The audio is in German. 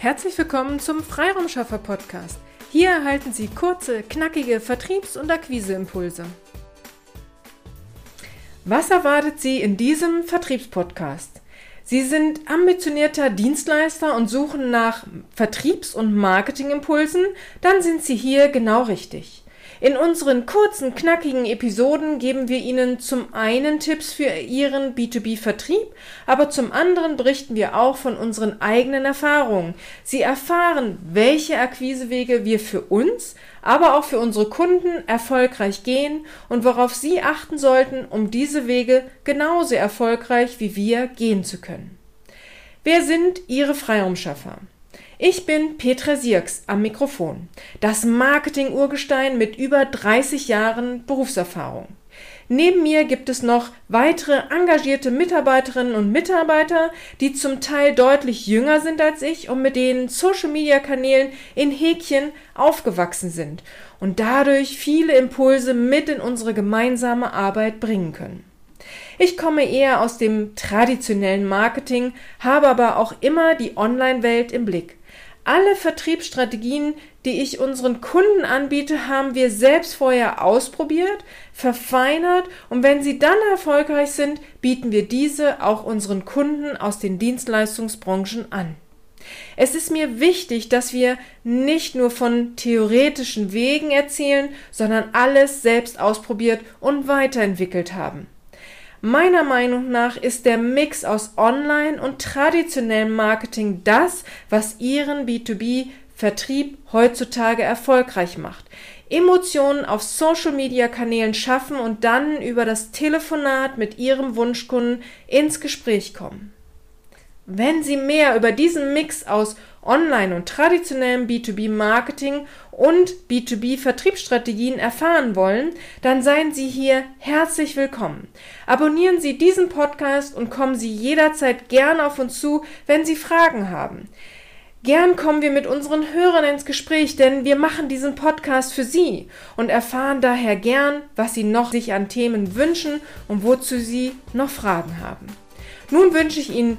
Herzlich willkommen zum Freiraumschaffer Podcast. Hier erhalten Sie kurze, knackige Vertriebs- und Akquiseimpulse. Was erwartet Sie in diesem Vertriebspodcast? Sie sind ambitionierter Dienstleister und suchen nach Vertriebs- und Marketingimpulsen? Dann sind Sie hier genau richtig. In unseren kurzen, knackigen Episoden geben wir Ihnen zum einen Tipps für Ihren B2B-Vertrieb, aber zum anderen berichten wir auch von unseren eigenen Erfahrungen. Sie erfahren, welche Akquisewege wir für uns, aber auch für unsere Kunden erfolgreich gehen und worauf Sie achten sollten, um diese Wege genauso erfolgreich wie wir gehen zu können. Wer sind Ihre Freiraumschaffer? Ich bin Petra Sierks am Mikrofon, das Marketing-Urgestein mit über 30 Jahren Berufserfahrung. Neben mir gibt es noch weitere engagierte Mitarbeiterinnen und Mitarbeiter, die zum Teil deutlich jünger sind als ich und mit denen Social-Media-Kanälen in Häkchen aufgewachsen sind und dadurch viele Impulse mit in unsere gemeinsame Arbeit bringen können. Ich komme eher aus dem traditionellen Marketing, habe aber auch immer die Online-Welt im Blick. Alle Vertriebsstrategien, die ich unseren Kunden anbiete, haben wir selbst vorher ausprobiert, verfeinert und wenn sie dann erfolgreich sind, bieten wir diese auch unseren Kunden aus den Dienstleistungsbranchen an. Es ist mir wichtig, dass wir nicht nur von theoretischen Wegen erzählen, sondern alles selbst ausprobiert und weiterentwickelt haben. Meiner Meinung nach ist der Mix aus Online- und traditionellem Marketing das, was Ihren B2B-Vertrieb heutzutage erfolgreich macht. Emotionen auf Social-Media-Kanälen schaffen und dann über das Telefonat mit Ihrem Wunschkunden ins Gespräch kommen. Wenn Sie mehr über diesen Mix aus Online- und traditionellem B2B-Marketing und B2B-Vertriebsstrategien erfahren wollen, dann seien Sie hier herzlich willkommen. Abonnieren Sie diesen Podcast und kommen Sie jederzeit gern auf uns zu, wenn Sie Fragen haben. Gern kommen wir mit unseren Hörern ins Gespräch, denn wir machen diesen Podcast für Sie und erfahren daher gern, was Sie noch sich an Themen wünschen und wozu Sie noch Fragen haben. Nun wünsche ich Ihnen